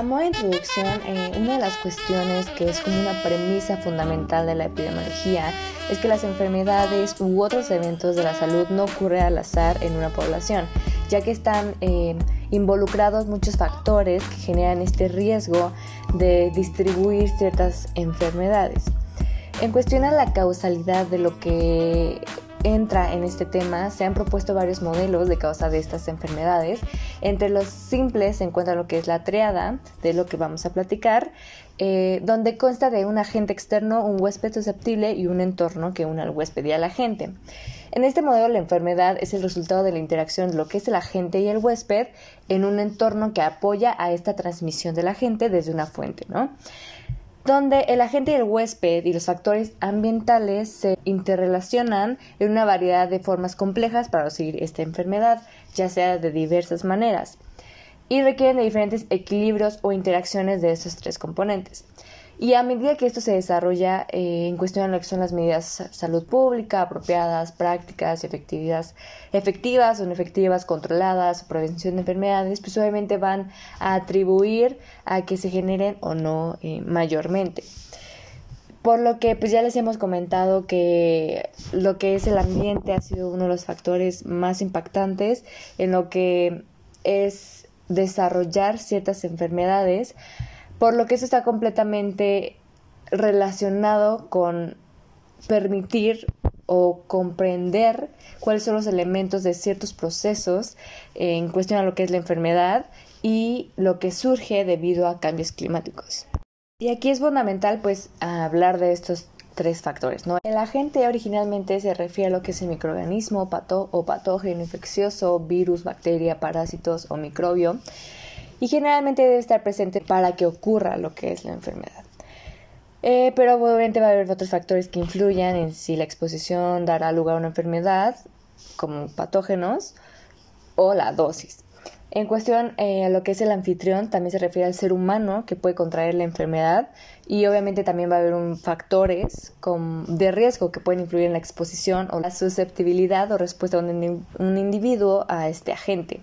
A modo de introducción, eh, una de las cuestiones que es como una premisa fundamental de la epidemiología es que las enfermedades u otros eventos de la salud no ocurren al azar en una población, ya que están eh, involucrados muchos factores que generan este riesgo de distribuir ciertas enfermedades. En cuestión a la causalidad de lo que entra en este tema, se han propuesto varios modelos de causa de estas enfermedades. Entre los simples se encuentra lo que es la triada, de lo que vamos a platicar, eh, donde consta de un agente externo, un huésped susceptible y un entorno que une al huésped y al agente. En este modelo la enfermedad es el resultado de la interacción de lo que es el agente y el huésped en un entorno que apoya a esta transmisión del agente desde una fuente, ¿no? Donde el agente y el huésped y los factores ambientales se interrelacionan en una variedad de formas complejas para conseguir esta enfermedad, ya sea de diversas maneras, y requieren de diferentes equilibrios o interacciones de estos tres componentes. Y a medida que esto se desarrolla eh, en cuestión de lo que son las medidas de salud pública apropiadas, prácticas, efectivas, efectivas o no efectivas, controladas, prevención de enfermedades, pues obviamente van a atribuir a que se generen o no eh, mayormente. Por lo que pues ya les hemos comentado que lo que es el ambiente ha sido uno de los factores más impactantes en lo que es desarrollar ciertas enfermedades por lo que eso está completamente relacionado con permitir o comprender cuáles son los elementos de ciertos procesos en cuestión a lo que es la enfermedad y lo que surge debido a cambios climáticos. Y aquí es fundamental pues hablar de estos tres factores. El agente originalmente se refiere a lo que es el microorganismo pato o patógeno infeccioso, virus, bacteria, parásitos o microbio y generalmente debe estar presente para que ocurra lo que es la enfermedad. Eh, pero obviamente va a haber otros factores que influyan en si la exposición dará lugar a una enfermedad, como patógenos, o la dosis. En cuestión eh, a lo que es el anfitrión, también se refiere al ser humano que puede contraer la enfermedad y obviamente también va a haber un factores de riesgo que pueden influir en la exposición o la susceptibilidad o respuesta de un individuo a este agente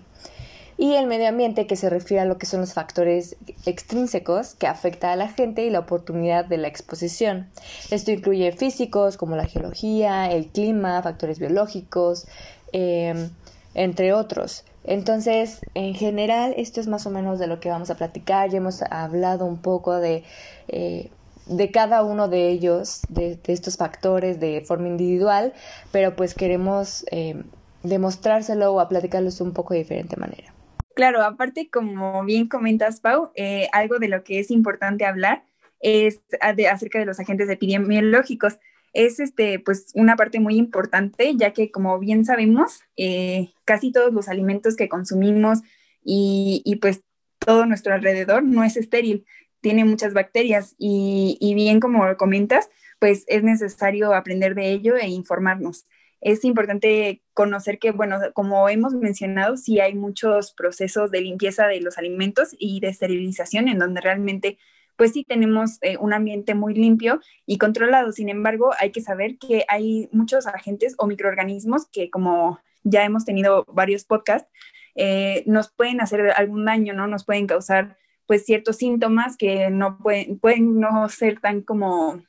y el medio ambiente que se refiere a lo que son los factores extrínsecos que afecta a la gente y la oportunidad de la exposición. Esto incluye físicos como la geología, el clima, factores biológicos, em, entre otros. Entonces, en general, esto es más o menos de lo que vamos a platicar. Ya hemos hablado un poco de, eh, de cada uno de ellos, de, estos factores de forma individual, pero pues queremos em, demostrárselo o a platicarlos un poco de diferente manera. Claro, aparte, como bien comentas, Pau, eh, algo de lo que es importante hablar es acerca de los agentes epidemiológicos. Es este, pues, una parte muy importante, ya que, como bien sabemos, eh, casi todos los alimentos que consumimos y, y, pues todo nuestro alrededor no es estéril, tiene muchas bacterias y, y bien como comentas, pues es necesario aprender de ello e informarnos es importante conocer que, bueno, como hemos mencionado, sí hay muchos procesos de limpieza de los alimentos y de esterilización en donde realmente, pues sí tenemos eh, un ambiente muy limpio y controlado. Sin embargo, hay que saber que hay muchos agentes o microorganismos que, como ya hemos tenido varios podcasts, eh, nos pueden hacer algún daño, ¿no? Nos pueden causar, pues, ciertos síntomas que no pueden, pueden no ser tan como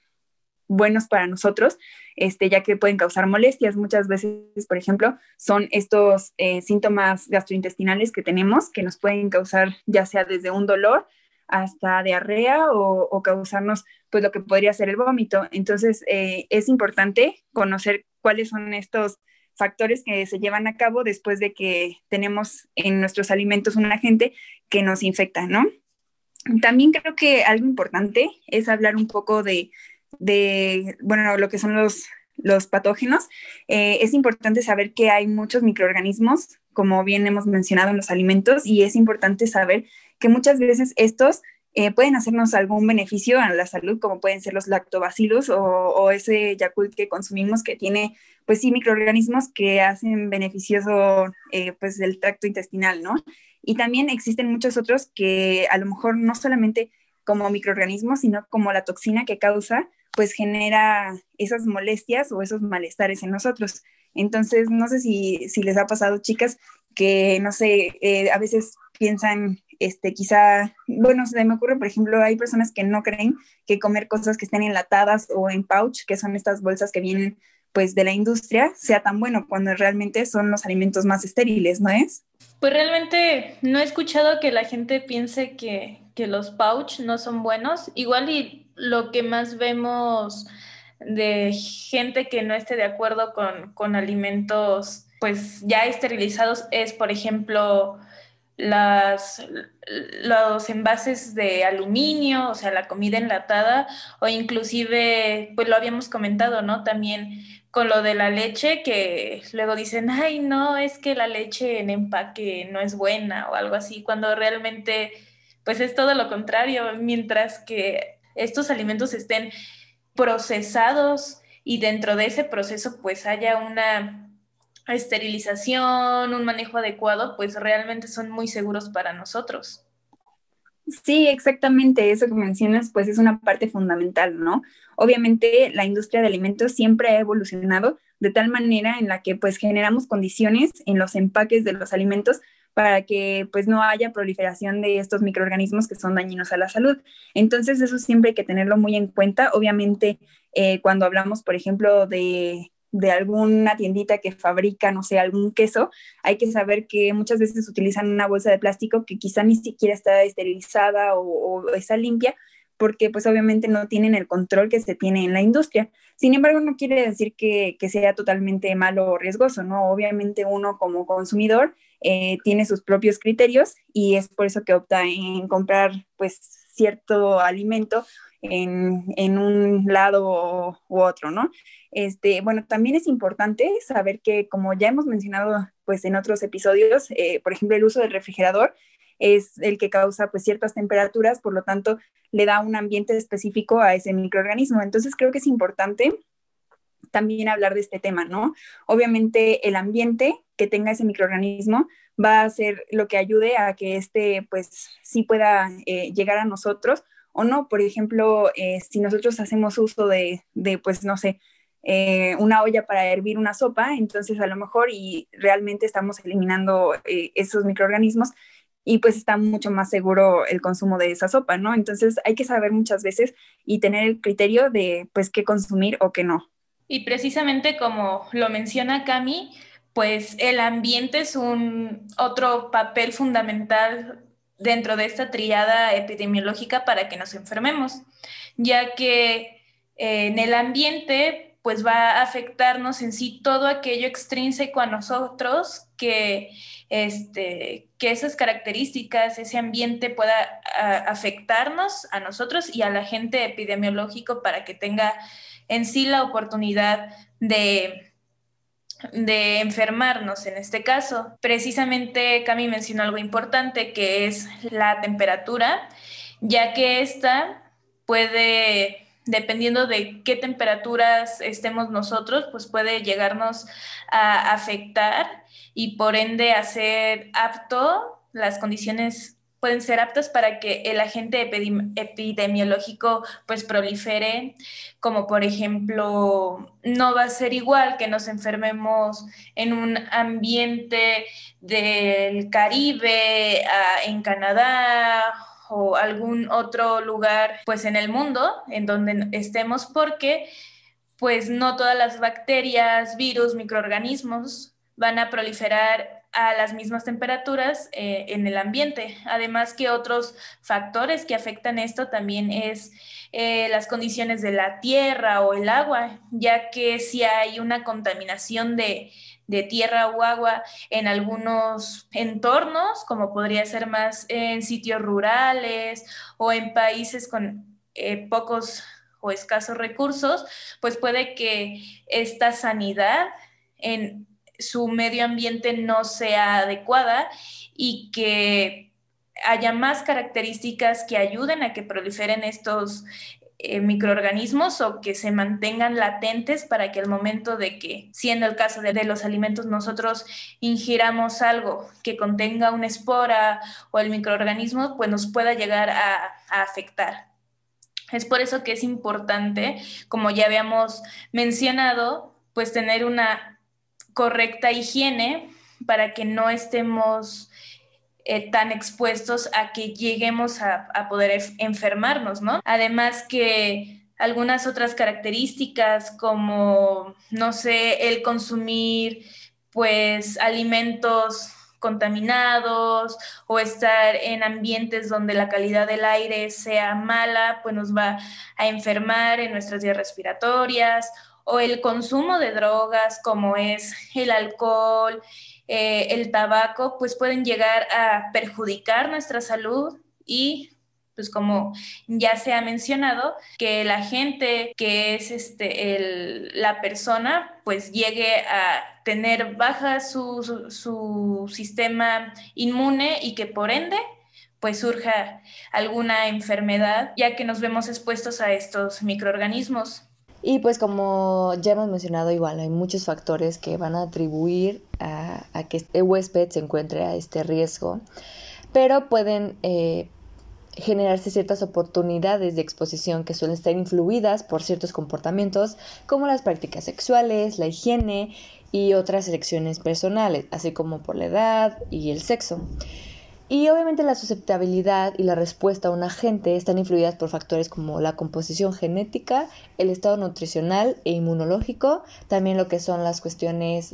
buenos para nosotros, este, ya que pueden causar molestias. Muchas veces, por ejemplo, son estos eh, síntomas gastrointestinales que tenemos que nos pueden causar ya sea desde un dolor hasta diarrea o, causarnos pues lo que podría ser el vómito. Entonces eh, es importante conocer cuáles son estos factores que se llevan a cabo después de que tenemos en nuestros alimentos un agente que nos infecta, ¿no? También creo que algo importante es hablar un poco de de, bueno, lo que son los, los patógenos, eh, es importante saber que hay muchos microorganismos, como bien hemos mencionado en los alimentos, y es importante saber que muchas veces estos eh, pueden hacernos algún beneficio a la salud, como pueden ser los lactobacillus o, ese Yakult que consumimos que tiene, pues sí, microorganismos que hacen beneficioso, eh, pues, el tracto intestinal, ¿no? Y también existen muchos otros que a lo mejor no solamente como microorganismos, sino como la toxina que causa, pues genera esas molestias o esos malestares en nosotros. Entonces, no sé si, les ha pasado, chicas, que, no sé, eh, a veces piensan este, quizá, bueno, se me ocurre, por ejemplo, hay personas que no creen que comer cosas que estén enlatadas o en pouch, que son estas bolsas que vienen pues de la industria, sea tan bueno cuando realmente son los alimentos más estériles, ¿no es? Pues realmente no he escuchado que la gente piense que, que los pouch no son buenos. Igual y lo que más vemos de gente que no esté de acuerdo con, con alimentos pues ya esterilizados es, por ejemplo, las, los envases de aluminio, o sea, la comida enlatada, o inclusive, pues lo habíamos comentado, ¿no? También con lo de la leche, que luego dicen, ay, no, es que la leche en empaque no es buena o algo así, cuando realmente, pues es todo lo contrario, mientras que estos alimentos estén procesados y dentro de ese proceso pues haya una esterilización, un manejo adecuado, pues realmente son muy seguros para nosotros. Sí, exactamente, eso que mencionas, pues es una parte fundamental, ¿no? Obviamente la industria de alimentos siempre ha evolucionado de tal manera en la que pues generamos condiciones en los empaques de los alimentos para que pues no haya proliferación de estos microorganismos que son dañinos a la salud. Entonces eso siempre hay que tenerlo muy en cuenta. Obviamente eh, cuando hablamos, por ejemplo, de de alguna tiendita que fabrica, no sé, algún queso, hay que saber que muchas veces utilizan una bolsa de plástico que quizá ni siquiera está esterilizada o, está limpia, porque pues obviamente no tienen el control que se tiene en la industria. Sin embargo, no quiere decir que, sea totalmente malo o riesgoso, ¿no? Obviamente uno como consumidor eh, tiene sus propios criterios y es por eso que opta en comprar pues cierto alimento en, un lado u otro, ¿no? Este, bueno, también es importante saber que, como ya hemos mencionado pues, en otros episodios, eh, por ejemplo, el uso del refrigerador es el que causa pues, ciertas temperaturas, por lo tanto, le da un ambiente específico a ese microorganismo. Entonces, creo que es importante también hablar de este tema, ¿no? Obviamente, el ambiente que tenga ese microorganismo va a ser lo que ayude a que este, pues, sí pueda eh, llegar a nosotros o no. Por ejemplo, eh, si nosotros hacemos uso de, pues no sé, eh, una olla para hervir una sopa, entonces a lo mejor y realmente estamos eliminando eh, esos microorganismos y pues está mucho más seguro el consumo de esa sopa, ¿no? Entonces hay que saber muchas veces y tener el criterio de pues qué consumir o qué no. Y precisamente como lo menciona Cami, pues el ambiente es un otro papel fundamental dentro de esta triada epidemiológica para que nos enfermemos, ya que eh, en el ambiente pues va a afectarnos en sí todo aquello extrínseco a nosotros que, este, que esas características, ese ambiente pueda afectarnos a nosotros y a la gente epidemiológico para que tenga en sí la oportunidad de de enfermarnos en este caso. Precisamente Cami mencionó algo importante que es la temperatura, ya que esta puede, dependiendo de qué temperaturas estemos nosotros, pues puede llegarnos a afectar y por ende hacer apto las condiciones pueden ser aptas para que el agente epidemiológico pues prolifere, como por ejemplo, no va a ser igual que nos enfermemos en un ambiente del Caribe, en Canadá o algún otro lugar pues en el mundo en donde estemos porque pues no todas las bacterias, virus, microorganismos van a proliferar a las mismas temperaturas eh, en el ambiente. Además que otros factores que afectan esto también es eh, las condiciones de la tierra o el agua, ya que si hay una contaminación de, tierra o agua en algunos entornos, como podría ser más en sitios rurales o en países con eh, pocos o escasos recursos, pues puede que esta sanidad en su medio ambiente no sea adecuada y que haya más características que ayuden a que proliferen estos eh, microorganismos o que se mantengan latentes para que al momento de que, siendo el caso de, los alimentos, nosotros ingiramos algo que contenga una espora o el microorganismo, pues nos pueda llegar a afectar. Es por eso que es importante, como ya habíamos mencionado, pues tener una correcta higiene para que no estemos eh, tan expuestos a que lleguemos a, a poder enfermarnos, ¿no? Además que algunas otras características como, no sé, el consumir pues alimentos contaminados o estar en ambientes donde la calidad del aire sea mala, pues nos va a enfermar en nuestras vías respiratorias o el consumo de drogas como es el alcohol, eh, el tabaco, pues pueden llegar a perjudicar nuestra salud y pues como ya se ha mencionado, que la gente que es este, la persona, pues llegue a tener baja su, su, sistema inmune y que por ende pues surja alguna enfermedad, ya que nos vemos expuestos a estos microorganismos. Y pues como ya hemos mencionado, igual hay muchos factores que van a atribuir a, que el este huésped se encuentre a este riesgo, pero pueden eh, generarse ciertas oportunidades de exposición que suelen estar influidas por ciertos comportamientos como las prácticas sexuales, la higiene y otras elecciones personales, así como por la edad y el sexo. Y obviamente la susceptibilidad y la respuesta a un agente están influidas por factores como la composición genética, el estado nutricional e inmunológico, también lo que son las cuestiones,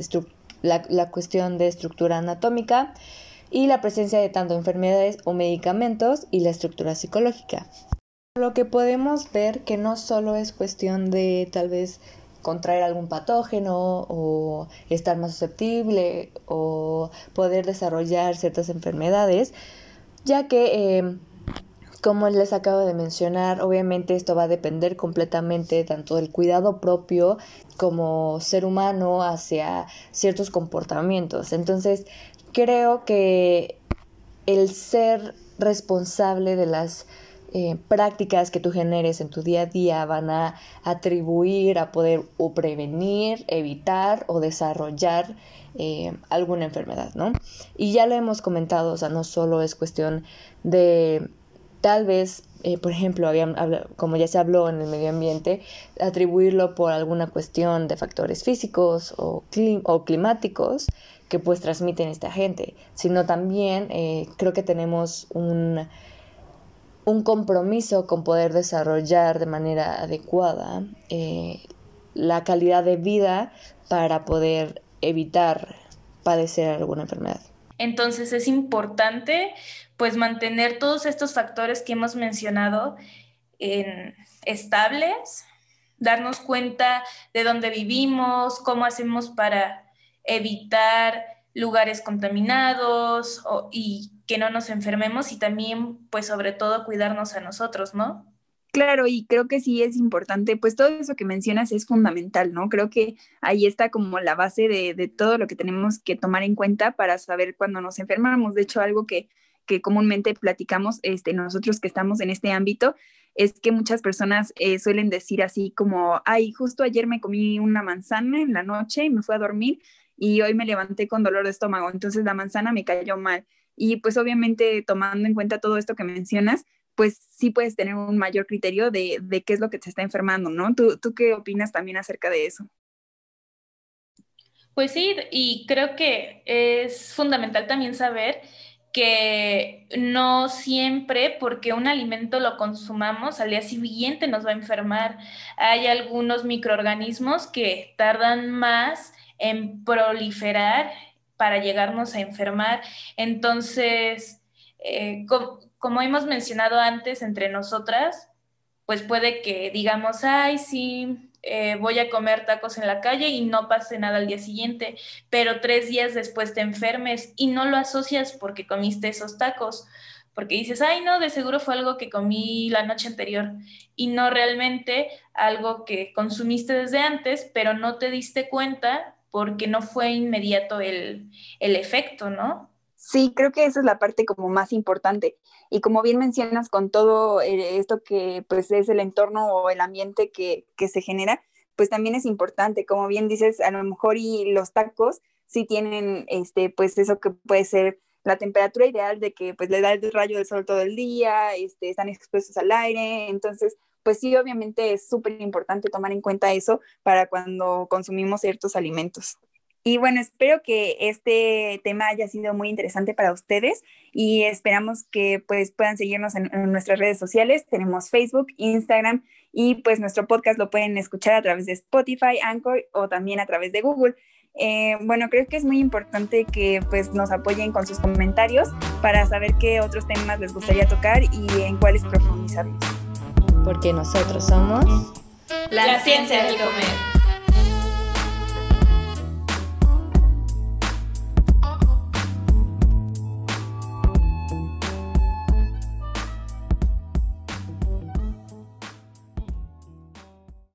la, la cuestión de estructura anatómica, y la presencia de tanto enfermedades o medicamentos y la estructura psicológica. Lo que podemos ver que no solo es cuestión de tal vez contraer algún patógeno o estar más susceptible o poder desarrollar ciertas enfermedades, ya que eh, como les acabo de mencionar, obviamente esto va a depender completamente tanto del cuidado propio como ser humano hacia ciertos comportamientos. Entonces, creo que el ser responsable de las eh, prácticas que tú generes en tu día a día van a atribuir a poder o prevenir, evitar o desarrollar eh, alguna enfermedad, ¿no? Y ya lo hemos comentado, o sea, no solo es cuestión de tal vez, eh, por ejemplo, como ya se habló en el medio ambiente, atribuirlo por alguna cuestión de factores físicos o, o climáticos, que pues transmiten esta gente, sino también creo que tenemos un, un compromiso con poder desarrollar de manera adecuada eh, la calidad de vida para poder evitar padecer alguna enfermedad. Entonces es importante pues mantener todos estos factores que hemos mencionado en, estables, darnos cuenta de dónde vivimos, cómo hacemos para evitar lugares contaminados y que no nos enfermemos y también, pues sobre todo, cuidarnos a nosotros, ¿no? Claro, y creo que sí es importante, pues todo eso que mencionas es fundamental, ¿no? Creo que ahí está como la base de, de todo lo que tenemos que tomar en cuenta para saber cuándo nos enfermamos. De hecho, algo que, que comúnmente platicamos este, nosotros que estamos en este ámbito es que muchas personas eh, suelen decir así como, ay, justo ayer me comí una manzana en la noche y me fui a dormir y hoy me levanté con dolor de estómago, entonces la manzana me cayó mal. Y pues obviamente tomando en cuenta todo esto que mencionas, pues sí puedes tener un mayor criterio de, de qué es lo que te está enfermando, ¿no? ¿Tú, ¿Tú qué opinas también acerca de eso? Pues sí, y creo que es fundamental también saber que no siempre porque un alimento lo consumamos al día siguiente nos va a enfermar. Hay algunos microorganismos que tardan más en proliferar para llegarnos a enfermar. Entonces, eh, como hemos mencionado antes entre nosotras, pues puede que digamos, ay, sí, eh, voy a comer tacos en la calle y no pase nada al día siguiente, pero tres días después te enfermes y no lo asocias porque comiste esos tacos, porque dices, ay, no, de seguro fue algo que comí la noche anterior y no realmente algo que consumiste desde antes, pero no te diste cuenta porque no fue inmediato el, efecto, ¿no? Sí, creo que esa es la parte como más importante. Y como bien mencionas con todo eh, esto que pues es el entorno o el ambiente que, se genera, pues también es importante. Como bien dices, a lo mejor y los tacos sí tienen este, pues eso que puede ser la temperatura ideal de que pues le da el rayo del sol todo el día, este, están expuestos al aire, entonces pues sí, obviamente es súper importante tomar en cuenta eso para cuando consumimos ciertos alimentos. Y bueno, espero que este tema haya sido muy interesante para ustedes y esperamos que pues puedan seguirnos en, nuestras redes sociales. Tenemos Facebook, Instagram y pues nuestro podcast lo pueden escuchar a través de Spotify, Anchor o también a través de Google. Eh, bueno, creo que es muy importante que pues nos apoyen con sus comentarios para saber qué otros temas les gustaría tocar y en cuáles profundizarlos. Porque nosotros somos la ciencia del comer.